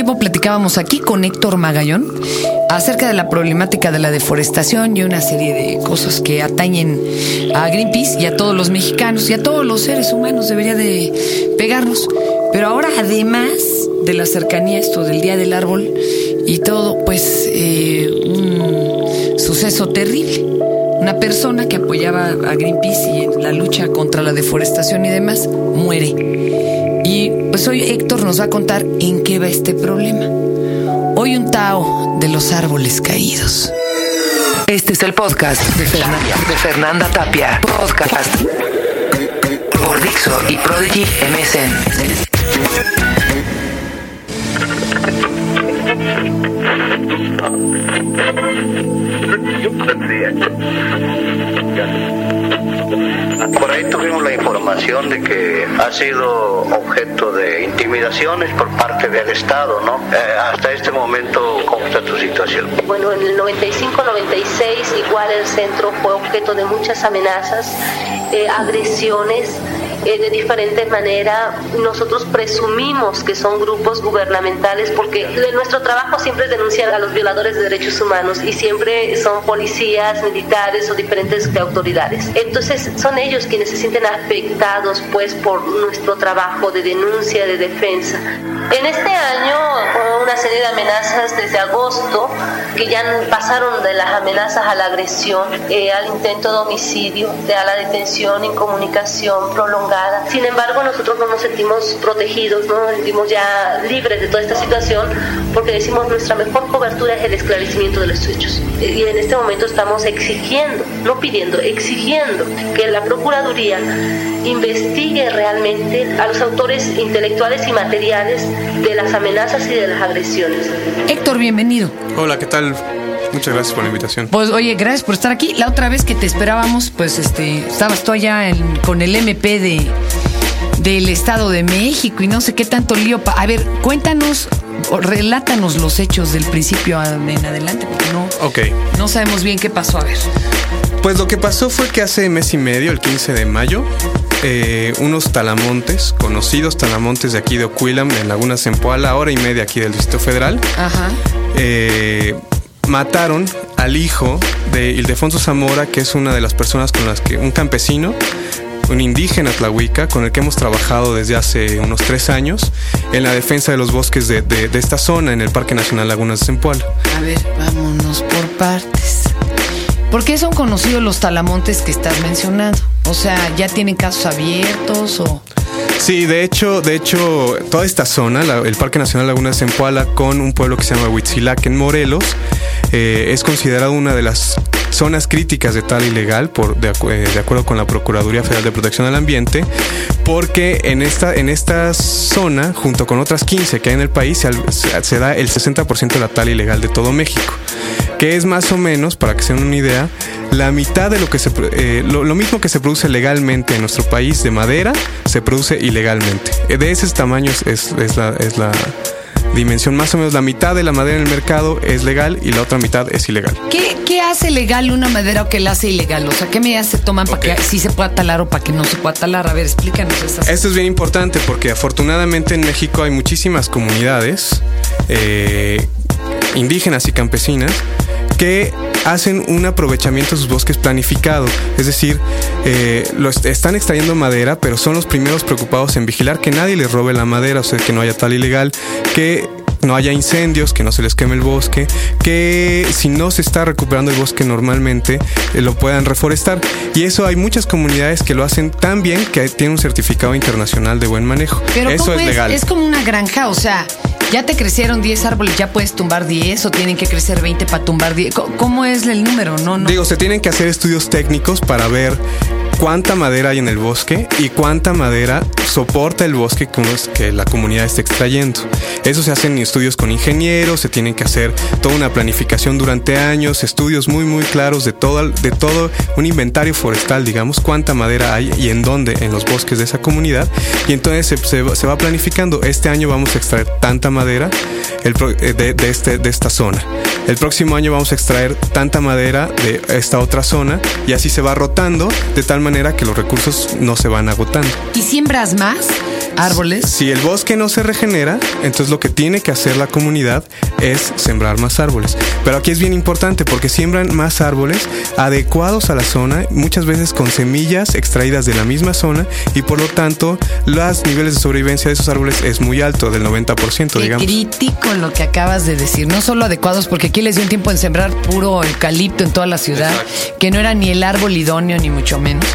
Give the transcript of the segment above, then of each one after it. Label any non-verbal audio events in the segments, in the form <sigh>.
tiempo platicábamos aquí con Héctor Magallón acerca de la problemática de la deforestación y una serie de cosas que atañen a Greenpeace y a todos los mexicanos y a todos los seres humanos. Debería de pegarnos. Pero ahora, además de la cercanía, esto del Día del Árbol y todo, pues eh, un suceso terrible. Una persona que apoyaba a Greenpeace y en la lucha contra la deforestación y demás muere. Y pues hoy Héctor nos va a contar en qué va este problema. Hoy un Tao de los árboles caídos. Este es el podcast de Fernanda, de Fernanda Tapia. Podcast por Dixo y Prodigy MSN. Por ahí tuvimos la información de que ha sido objeto de intimidaciones por parte del Estado, ¿no? Eh, hasta este momento, ¿cómo está tu situación? Bueno, en el 95-96 igual el centro fue objeto de muchas amenazas, eh, agresiones eh, de diferente manera. Nosotros presumimos que son grupos gubernamentales porque nuestro trabajo siempre es a los violadores de derechos humanos y siempre son policías, militares o diferentes autoridades. Entonces son ellos quienes se sienten afectados pues por nuestro trabajo de denuncia, de defensa. En este año hubo una serie de amenazas desde agosto que ya pasaron de las amenazas a la agresión, eh, al intento de homicidio, de a la detención, incomunicación prolongada. Sin embargo, nosotros no nos sentimos protegidos, no nos sentimos ya libres de toda esta situación porque decimos nuestra mejor cobertura es el esclarecimiento de los hechos. Y en este momento estamos exigiendo, no pidiendo, exigiendo que la Procuraduría investigue realmente a los autores intelectuales y materiales de las amenazas y de las agresiones. Héctor, bienvenido. Hola, ¿qué tal? Muchas gracias por la invitación. Pues oye, gracias por estar aquí. La otra vez que te esperábamos, pues este, estabas tú allá en- con el MP de del Estado de México y no sé qué tanto lío. pa- A ver, cuéntanos, o relátanos los hechos del principio en adelante, porque no, Ok, no sabemos bien qué pasó. A ver. pues lo que pasó fue que hace mes y medio, el 15 de mayo, eh, unos talamontes, conocidos talamontes de aquí de Oquilam, en Laguna Zempoala, hora y media aquí del Distrito Federal, Ajá. eh, mataron al hijo de Ildefonso Zamora, que es una de las personas con las que, un campesino, un indígena tlahuica, con el que hemos trabajado desde hace unos tres años en la defensa de los bosques de, de- de esta zona, en el Parque Nacional Lagunas de Zempoala. A ver, vámonos por partes. ¿Por qué son conocidos los talamontes que estás mencionando? O sea, ¿ya tienen casos abiertos o...? Sí, de hecho, de hecho, toda esta zona, la- el Parque Nacional Laguna de Zempoala, con un pueblo que se llama Huitzilac en Morelos, eh, es considerado una de las zonas críticas de tal ilegal, por, de, eh, de acuerdo con la Procuraduría Federal de Protección al Ambiente, porque en esta, en esta zona, junto con otras 15 que hay en el país, se, da el 60% de la tal ilegal de todo México, que es más o menos, para que se den una idea, la mitad de lo que se eh, lo, lo mismo que se produce legalmente en nuestro país de madera se produce ilegalmente. Eh, De ese tamaño es- es la, es la dimensión. Más o menos la mitad de la madera en el mercado es legal y la otra mitad es ilegal. ¿Qué, qué hace legal una madera o qué la hace ilegal? O sea, ¿qué medidas se toman para que sí se pueda talar o para que no se pueda talar? A ver, explícanos esas. Esto es bien importante porque afortunadamente en México hay muchísimas comunidades eh, indígenas y campesinas que hacen un aprovechamiento de sus bosques planificado. Es decir, eh, lo est- están extrayendo madera, pero son los primeros preocupados en vigilar que nadie les robe la madera, o sea, que no haya tal ilegal, que no haya incendios, que no se les queme el bosque, que si no se está recuperando el bosque normalmente, eh, lo puedan reforestar. Y eso hay muchas comunidades que lo hacen tan bien que tienen un certificado internacional de buen manejo. Pero eso ¿cómo es es, legal. es como una granja, o sea, ya te crecieron 10 árboles, ya puedes tumbar 10 o tienen que crecer 20 para tumbar 10. ¿Cómo- ¿Cómo es el número? No, no. Digo, se tienen que hacer estudios técnicos para ver cuánta madera hay en el bosque y cuánta madera soporta el bosque que, uno- que la comunidad está extrayendo. Eso se hacen estudios con ingenieros, se tienen que hacer toda una planificación durante años, estudios muy muy claros de todo, de todo un inventario forestal, digamos, cuánta madera hay y en dónde en los bosques de esa comunidad. Y entonces se, va- planificando, este año vamos a extraer tanta madera eh, este, de esta zona. El próximo año vamos a extraer tanta madera de esta otra zona y así se va rotando de tal manera que los recursos no se van agotando. ¿Y siembras más árboles? Si el bosque no se regenera, entonces lo que tiene que hacer la comunidad es sembrar más árboles. Pero aquí es bien importante porque siembran más árboles adecuados a la zona, muchas veces con semillas extraídas de la misma zona y por lo tanto los niveles de sobrevivencia de esos árboles es muy alto, del 90%, Qué digamos. crítico lo que acabas de decir. No solo adecuados, porque aquí les dio un tiempo en sembrar puro eucalipto en toda la ciudad, que no era ni el árbol idóneo, ni mucho menos.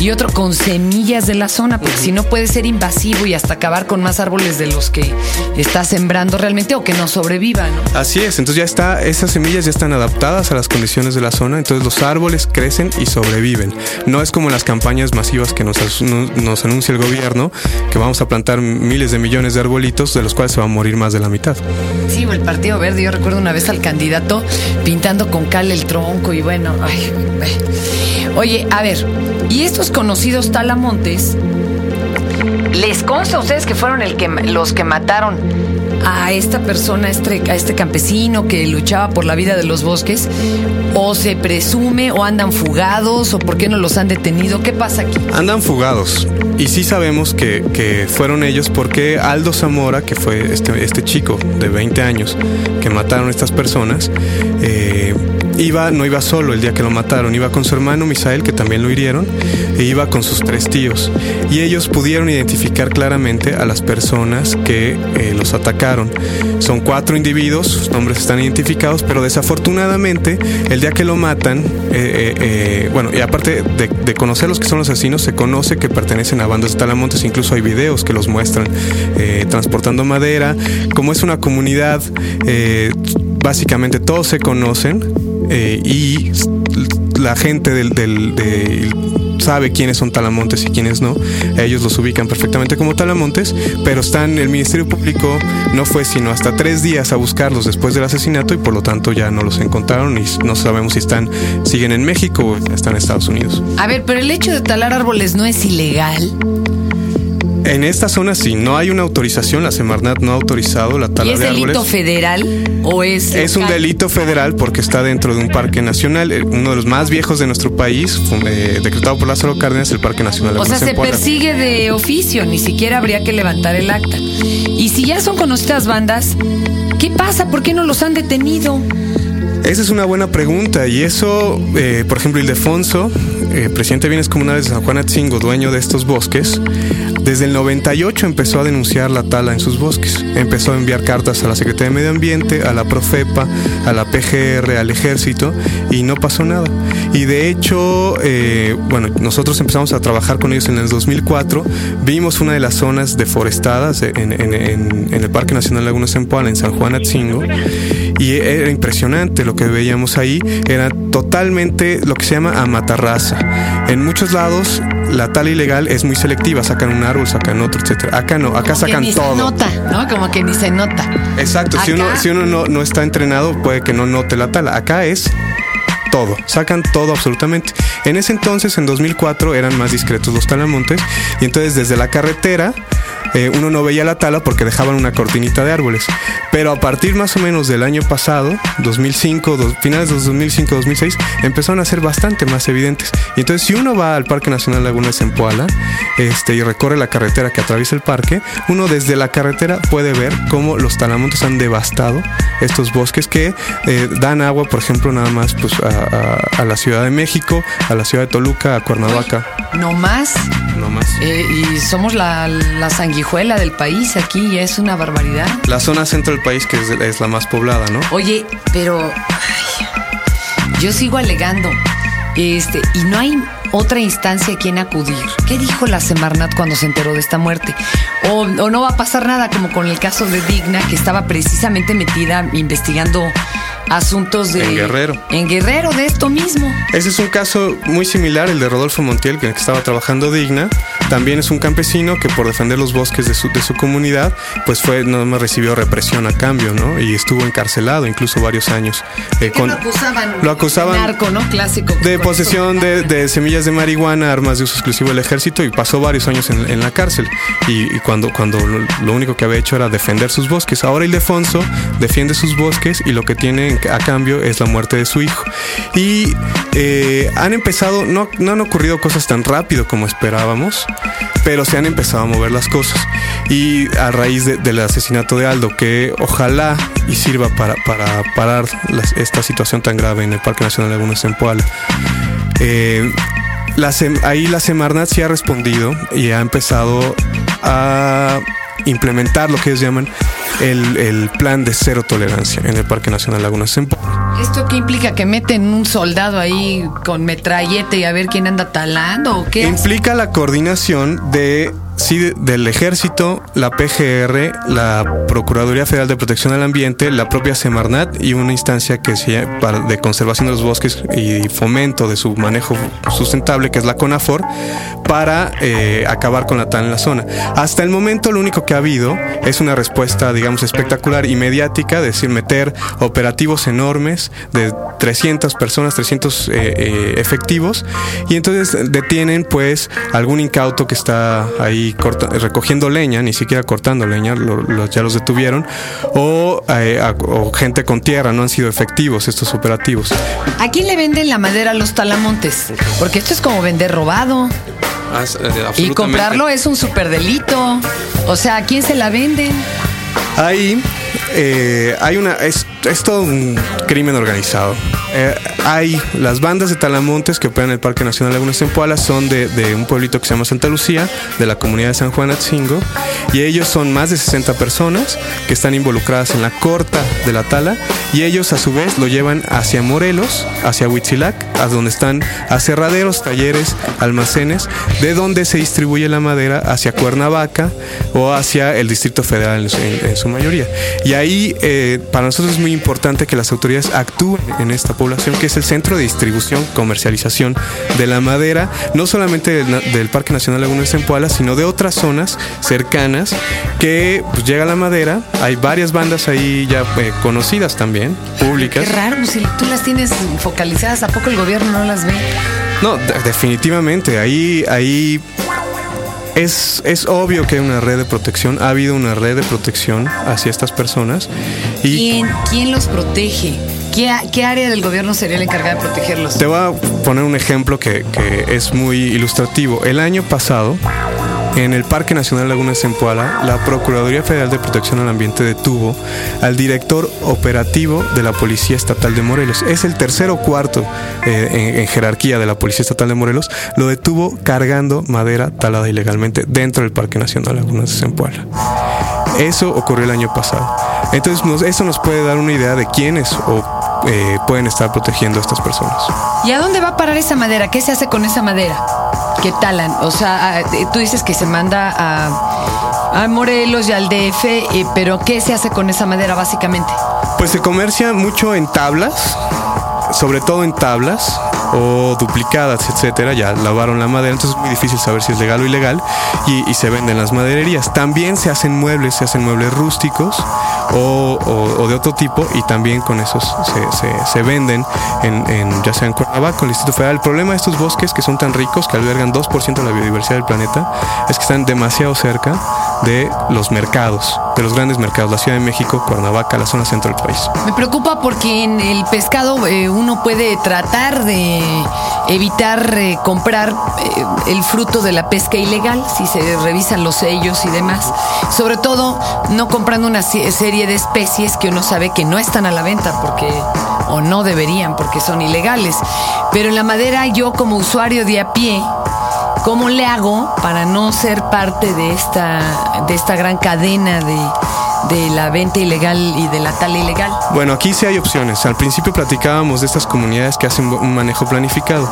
Y otro con semillas de la zona, porque si no puede ser invasivo y hasta acabar con más árboles de los que está sembrando realmente o que no sobrevivan. ¿no? Así es, entonces ya está, esas semillas ya están adaptadas a las condiciones de la zona, entonces los árboles crecen y sobreviven. No es como las campañas masivas que nos, nos anuncia el gobierno, que vamos a plantar miles de millones de arbolitos, de los cuales se va a morir más de la mitad. Sí, el Partido Verde. Yo recuerdo una vez al candidato pintando con cal el tronco y bueno, ay, ay. Oye, a ver, y estos conocidos talamontes, ¿les consta a ustedes que fueron los que mataron a esta persona, a este, a este campesino que luchaba por la vida de los bosques? ¿O se presume o andan fugados o por qué no los han detenido? ¿Qué pasa aquí? Andan fugados. Y sí sabemos que, que fueron ellos porque Aldo Zamora, que fue este, este chico de 20 años que mataron a estas personas, eh, iba, no iba solo el día que lo mataron, iba con su hermano Misael, que también lo hirieron, e iba con sus tres tíos. Y ellos pudieron identificar claramente a las personas que eh, los atacaron. Son cuatro individuos, sus nombres están identificados, pero desafortunadamente el día que lo matan, eh, eh, bueno, y aparte de, de conocer los que son los asesinos, se conoce que pertenecen a bandas de talamontes, incluso hay videos que los muestran transportando madera. Como es una comunidad, básicamente todos se conocen eh, y la gente del, del- del- sabe quiénes son talamontes y quiénes no. Ellos los ubican perfectamente como talamontes, pero están, el Ministerio Público no fue sino hasta tres días a buscarlos después del asesinato y por lo tanto ya no los encontraron y no sabemos si están, siguen en México o están en Estados Unidos. A ver, pero el hecho de talar árboles no es ilegal. En esta zona sí, no hay una autorización, la Semarnat no ha autorizado la ¿Y tala es de árboles. delito federal o es Es un delito federal porque está dentro de un parque nacional, eh, uno de los más viejos de nuestro país, fu- eh, decretado por Lázaro Cárdenas, el Parque Nacional. O sea, se persigue de oficio, ni siquiera habría que levantar el acta. Y si ya son conocidas bandas, ¿qué pasa? ¿Por qué no los han detenido? Esa es una buena pregunta y eso, eh, por ejemplo, Ildefonso, eh, presidente de bienes comunales de San Juan Atzingo, dueño de estos bosques, desde el 98 empezó a denunciar la tala en sus bosques. Empezó a enviar cartas a la Secretaría de Medio Ambiente, a la Profepa, a la PGR, al Ejército y no pasó nada. Y de hecho, eh, bueno, nosotros empezamos a trabajar con ellos en el 2004. Vimos una de las zonas deforestadas en, el Parque Nacional Laguna Zempoala, en San Juan Atzingo. Y era impresionante lo que veíamos ahí. Era totalmente lo que se llama amatarraza. En muchos lados la tala ilegal es muy selectiva. Sacan un árbol, sacan otro, etcétera. Acá no, acá Como que sacan ni todo. se nota, ¿no? Como que ni se nota. Exacto. Si uno, si uno no, no está entrenado, puede que no note la tala. Acá es todo, sacan todo absolutamente. En ese entonces, en 2004, eran más discretos los talamontes y entonces desde la carretera eh, uno no veía la tala porque dejaban una cortinita de árboles. Pero a partir más o menos del año pasado, 2005, dos- finales de 2005, 2006, empezaron a ser bastante más evidentes. Y entonces si uno va al Parque Nacional Laguna de Zempoala este, y recorre la carretera que atraviesa el parque, uno desde la carretera puede ver cómo los talamontes han devastado estos bosques que eh, dan agua, por ejemplo, nada más pues, a la Ciudad de México, a la Ciudad de Toluca, a Cuernavaca, No más. no más. Eh, y somos la, la sanguijuela del país aquí, y es una barbaridad. La zona centro del país que es, es la más poblada, ¿no? Oye, pero ay, yo sigo alegando, este, y no hay otra instancia a quien acudir. ¿Qué dijo la Semarnat cuando se enteró de esta muerte? O, o no va a pasar nada, como con el caso de Digna, que estaba precisamente metida investigando asuntos de En Guerrero. En Guerrero, de esto mismo. Ese es un caso muy similar, el de Rodolfo Montiel, que estaba trabajando digna. También es un campesino que por defender los bosques de su, de su comunidad, pues fue, no me recibió represión a cambio, ¿no? Y estuvo encarcelado incluso varios años. eh, ¿Qué lo acusaban? Lo acusaban Narco, ¿no? Clásico. de posesión de, de semillas de marihuana, armas de uso exclusivo del ejército y pasó varios años en, en la cárcel. Y, cuando, cuando lo, único que había hecho era defender sus bosques. Ahora Ildefonso defiende sus bosques y lo que tiene en- a cambio es la muerte de su hijo. Y eh, han empezado, no, no han ocurrido cosas tan rápido como esperábamos, pero se han empezado a mover las cosas. Y a raíz de- del asesinato de Aldo, que ojalá y sirva para, para parar esta situación tan grave en el Parque Nacional Laguna Zempoala. Eh, la ahí la Semarnat sí ha respondido y ha empezado a implementar lo que ellos llaman el, el plan de cero tolerancia en el Parque Nacional Laguna Zempoala. ¿Esto qué implica? ¿Que meten un soldado ahí con metrallete y a ver quién anda talando o qué? Implica la coordinación de sí, de- del ejército, la PGR, la Procuraduría Federal de Protección al Ambiente, la propia Semarnat y una instancia que se de conservación de los bosques y fomento de su manejo sustentable, que es la CONAFOR, para eh, acabar con la tala en la zona. Hasta el momento lo único que ha habido es una respuesta, digamos, espectacular y mediática, es decir, meter operativos enormes de 300 personas, 300 eh, eh, efectivos, y entonces detienen pues algún incauto que está ahí corta- recogiendo leña, ni siquiera cortando leña, lo- lo- ya los detuvieron, o, eh, a- o gente con tierra, no han sido efectivos estos operativos. ¿A quién le venden la madera a los talamontes? Porque esto es como vender robado. Y comprarlo es un superdelito. O sea, ¿a quién se la venden? Ahí eh, hay una. Es, es todo un crimen organizado. Eh, hay las bandas de talamontes que operan el Parque Nacional Laguna Zempoala son de, de un pueblito que se llama Santa Lucía, de la comunidad de San Juan Atzingo, y ellos son más de 60 personas que están involucradas en la corta de la tala, y ellos a su vez lo llevan hacia Morelos, hacia Huitzilac, a donde están aserraderos, talleres, almacenes, de donde se distribuye la madera hacia Cuernavaca o hacia el Distrito Federal en, en- en su mayoría. Y ahí eh, para nosotros es muy importante que las autoridades actúen en esta población, que es el centro de distribución, comercialización de la madera, no solamente del, Parque Nacional Laguna de Zempoala, sino de otras zonas cercanas que pues, llega la madera. Hay varias bandas ahí ya eh, conocidas también, públicas. Qué raro, si tú las tienes focalizadas, ¿a poco el gobierno no las ve? No, de- definitivamente. Ahí, ahí es, es obvio que hay una red de protección. Ha habido una red de protección hacia estas personas. Y ¿Quién, quién los protege? ¿Qué, qué área del gobierno sería la encargada de protegerlos? te voy a poner un ejemplo que, que es muy ilustrativo. El año pasado, en el Parque Nacional Laguna de Zempoala, la Procuraduría Federal de Protección al Ambiente detuvo al director operativo de la Policía Estatal de Morelos. Es el tercero o cuarto eh, en, jerarquía de la Policía Estatal de Morelos. Lo detuvo cargando madera talada ilegalmente dentro del Parque Nacional Laguna de Zempoala. Eso ocurrió el año pasado. Entonces, nos- eso nos puede dar una idea de quiénes o, eh, pueden estar protegiendo a estas personas. ¿Y a dónde va a parar esa madera? ¿Qué se hace con esa madera? ¿Qué talan? O sea, ah, tú dices que se manda a, a Morelos y al DF, eh, pero ¿qué se hace con esa madera básicamente? Pues se comercia mucho en tablas, sobre todo en tablas o duplicadas, etcétera. Ya lavaron la madera, entonces es muy difícil saber si es legal o ilegal y, se venden las madererías. También se hacen muebles, se hacen muebles rústicos o, de otro tipo y también con esos se, venden en, ya sea en Cuernavaca o el Distrito Federal. El problema de estos bosques que son tan ricos, que albergan 2% de la biodiversidad del planeta, es que están demasiado cerca de los mercados, de los grandes mercados, la Ciudad de México, Cuernavaca, la zona centro del país. Me preocupa porque en el pescado eh, uno puede tratar de evitar eh, comprar eh, el fruto de la pesca ilegal si se revisan los sellos y demás. Sobre todo no comprando una se- serie de especies que uno sabe que no están a la venta porque o no deberían porque son ilegales. Pero en la madera yo como usuario de a pie ¿Cómo le hago para no ser parte de esta, de esta gran cadena de, de la venta ilegal y de la tala ilegal? Bueno, aquí sí hay opciones. Al principio platicábamos de estas comunidades que hacen un manejo planificado.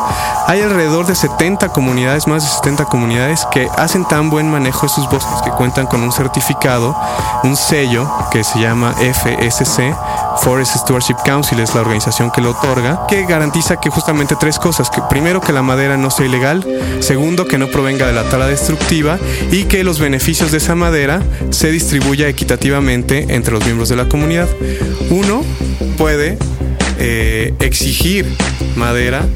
Hay alrededor de 70 comunidades, más de 70 comunidades que hacen tan buen manejo de sus bosques que cuentan con un certificado, un sello que se llama FSC, Forest Stewardship Council, es la organización que lo otorga, que garantiza que justamente tres cosas. Que primero, que la madera no sea ilegal. Segundo, que no provenga de la tala destructiva. Y que los beneficios de esa madera se distribuya equitativamente entre los miembros de la comunidad. Uno puede eh, exigir madera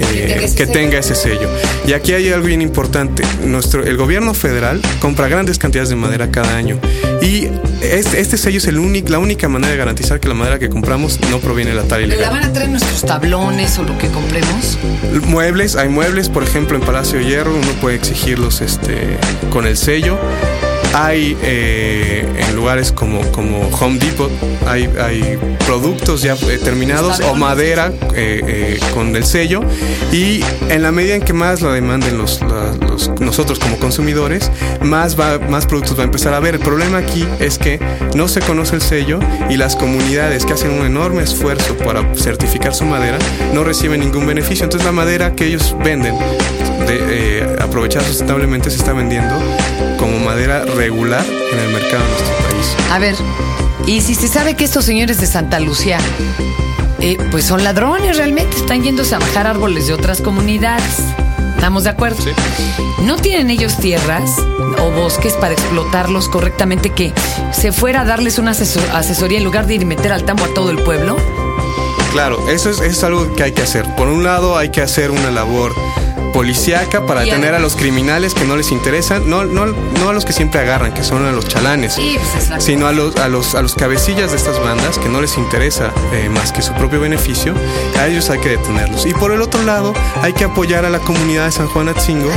eh, que tenga ese sello. Y aquí hay algo bien importante. Nuestro, el gobierno federal compra grandes cantidades de madera cada año. Y este, este sello es el único, la única manera de garantizar que la madera que compramos no proviene de la tala ilegal. ¿La van a traer nuestros tablones o lo que compremos? Muebles, hay muebles, por ejemplo, en Palacio de Hierro, uno puede exigirlos este, con el sello. Hay eh, en lugares como, como Home Depot, hay, hay productos ya eh, terminados o madera eh, con el sello. Y en la medida en que más la demanden los, los, nosotros como consumidores, más, va, más productos va a empezar a ver. El problema aquí es que no se conoce el sello y las comunidades que hacen un enorme esfuerzo para certificar su madera no reciben ningún beneficio. Entonces la madera que ellos venden de, aprovechar sustentablemente se está vendiendo como madera regular en el mercado de nuestro país. A ver, y si se sabe que estos señores de Santa Lucía, eh, pues son ladrones realmente, están yéndose a bajar árboles de otras comunidades. ¿Estamos de acuerdo? Sí. ¿No tienen ellos tierras o bosques para explotarlos correctamente que se fuera a darles una asesoría en lugar de ir y meter al tambo a todo el pueblo? Claro, eso es, eso es algo que hay que hacer. Por un lado hay que hacer una labor policíaca para detener a los criminales que no les interesan, no, no, no a los que siempre agarran, que son a los chalanes, pues, sino a los, a, los, a los cabecillas de estas bandas que no les interesa eh, más que su propio beneficio, a ellos hay que detenerlos. Y por el otro lado, hay que apoyar a la comunidad de San Juan Atzingo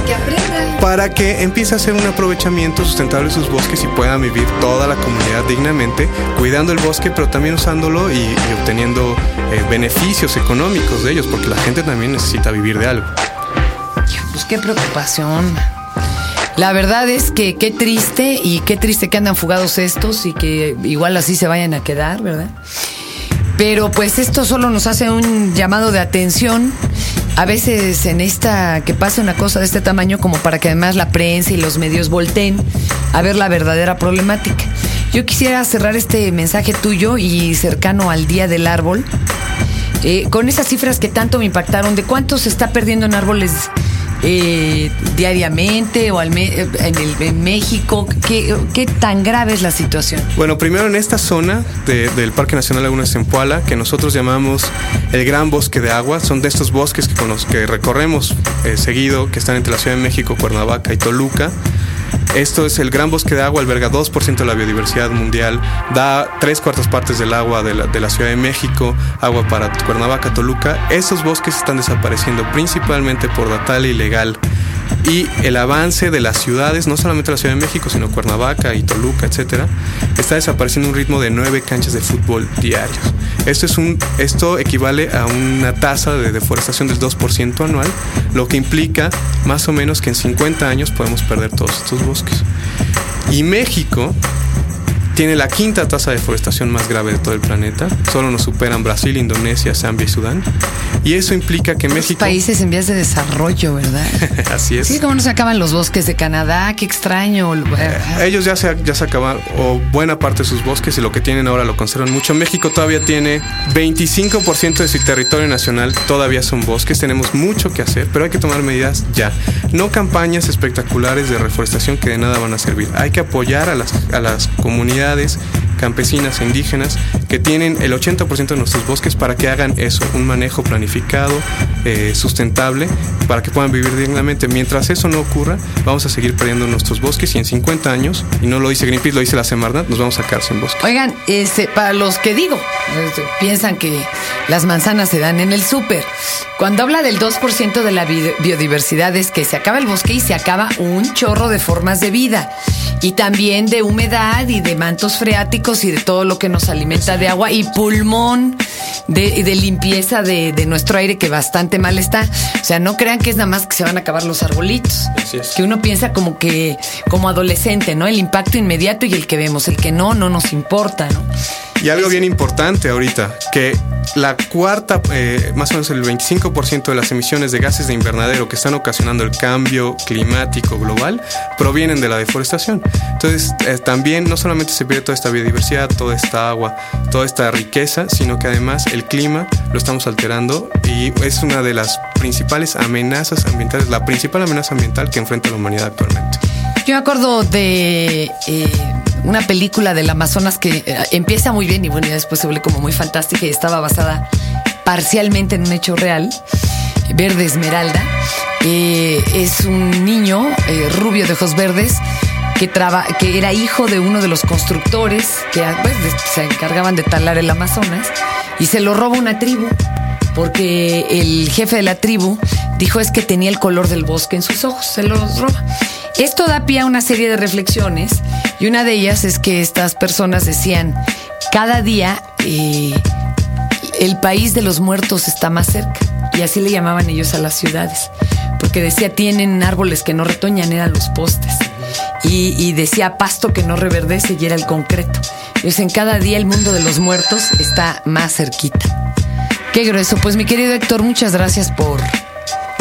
para que empiece a hacer un aprovechamiento sustentable de sus bosques y puedan vivir toda la comunidad dignamente, cuidando el bosque, pero también usándolo y, obteniendo eh, beneficios económicos de ellos, porque la gente también necesita vivir de algo. Pues qué preocupación. La verdad es que qué triste y qué triste que andan fugados estos y que igual así se vayan a quedar, ¿verdad? Pero pues esto solo nos hace un llamado de atención. A veces en esta que pase una cosa de este tamaño como para que además la prensa y los medios volteen a ver la verdadera problemática. Yo quisiera cerrar este mensaje tuyo y cercano al Día del Árbol eh, con esas cifras que tanto me impactaron de cuánto se está perdiendo en árboles eh, diariamente o al en, el, México? ¿Qué, ¿Qué, tan grave es la situación? Bueno, primero en esta zona del Parque Nacional Laguna Zempoala, que nosotros llamamos el Gran Bosque de Agua, son de estos bosques que, con los que recorremos eh, seguido, que están entre la Ciudad de México, Cuernavaca y Toluca. Esto es el gran bosque de agua, alberga 2% de la biodiversidad mundial, da tres cuartas partes del agua de la, Ciudad de México, agua para Cuernavaca, Toluca. Estos bosques están desapareciendo principalmente por la tala ilegal y el avance de las ciudades, no solamente la Ciudad de México, sino Cuernavaca y Toluca, etcétera, está desapareciendo un ritmo de nueve canchas de fútbol diarios. Esto, es un, esto equivale a una tasa de deforestación del 2% anual, lo que implica más o menos que en 50 años podemos perder todos estos bosques. Y México tiene la quinta tasa de deforestación más grave de todo el planeta. Solo nos superan Brasil, Indonesia, Zambia y Sudán. Y eso implica que México... Países en vías de desarrollo, ¿verdad? <laughs> Así es. Sí, como no se acaban los bosques de Canadá, qué extraño. Eh, ellos ya se, ya se acaban, o buena parte de sus bosques, y lo que tienen ahora lo conservan mucho. México todavía tiene 25% de su territorio nacional, todavía son bosques. Tenemos mucho que hacer, pero hay que tomar medidas ya. No campañas espectaculares de reforestación que de nada van a servir. Hay que apoyar a las, a las comunidades oportunidades campesinas e indígenas que tienen el 80% de nuestros bosques para que hagan eso, un manejo planificado, eh, sustentable, para que puedan vivir dignamente. Mientras eso no ocurra, vamos a seguir perdiendo nuestros bosques y en 50 años, y no lo dice Greenpeace, lo dice la Semarnat, nos vamos a quedar sin bosques. Oigan, este, para los que digo, este, piensan que las manzanas se dan en el súper. Cuando habla del 2% de la biodiversidad es que se acaba el bosque y se acaba un chorro de formas de vida. Y también de humedad y de mantos freáticos y de todo lo que nos alimenta de agua y pulmón de, de limpieza de, de, nuestro aire que bastante mal está. O sea, no crean que es nada más que se van a acabar los arbolitos. Que uno piensa como que, como adolescente, ¿no? El impacto inmediato y el que vemos, el que no, no nos importa, ¿no? Y algo bien importante ahorita, que la cuarta, eh, más o menos el 25% de las emisiones de gases de invernadero que están ocasionando el cambio climático global provienen de la deforestación. Entonces, eh, también no solamente se pierde toda esta biodiversidad, toda esta agua, toda esta riqueza, sino que además el clima lo estamos alterando y es una de las principales amenazas ambientales, la principal amenaza ambiental que enfrenta la humanidad actualmente. Yo me acuerdo de eh, una película del Amazonas que eh, empieza muy bien y bueno, después se vuelve como muy fantástica y estaba basada parcialmente en un hecho real. verde esmeralda. Eh, es un niño eh, rubio de ojos verdes que, traba, que era hijo de uno de los constructores que pues, se encargaban de talar el Amazonas y se lo roba una tribu porque el jefe de la tribu dijo es que tenía el color del bosque en sus ojos, se los roba. Esto da pie a una serie de reflexiones y una de ellas es que estas personas decían, cada día eh, el país de los muertos está más cerca y así le llamaban ellos a las ciudades, porque decía tienen árboles que no retoñan, eran los postes. Y, decía pasto que no reverdece y era el concreto. Y en cada día el mundo de los muertos está más cerquita. Qué grueso. Pues mi querido Héctor, muchas gracias por,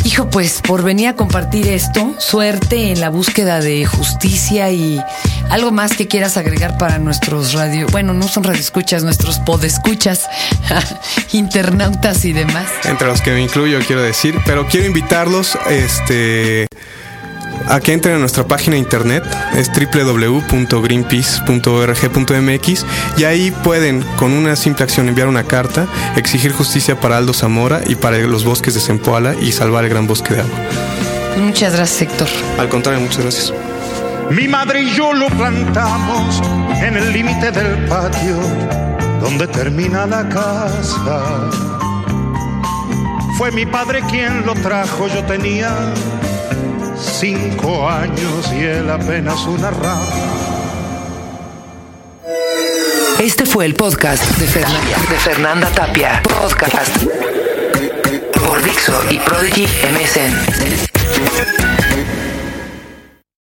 hijo, pues por venir a compartir esto. Suerte en la búsqueda de justicia y algo más que quieras agregar para nuestros radio, bueno, no son radioescuchas, nuestros podescuchas, <laughs> internautas y demás. Entre los que me incluyo, quiero decir, pero quiero invitarlos, este a que entren a nuestra página de internet, es www.greenpeace.org.mx y ahí pueden, con una simple acción, enviar una carta, exigir justicia para Aldo Zamora y para los bosques de Zempoala y salvar el gran bosque de agua. Muchas gracias, Héctor. Al contrario, muchas gracias. Mi madre y yo lo plantamos en el límite del patio donde termina la casa. Fue mi padre quien lo trajo, yo tenía cinco años y él apenas una rama. Este fue el podcast de Fernanda, de Fernanda Tapia. Podcast por Dixo y Prodigy MSN.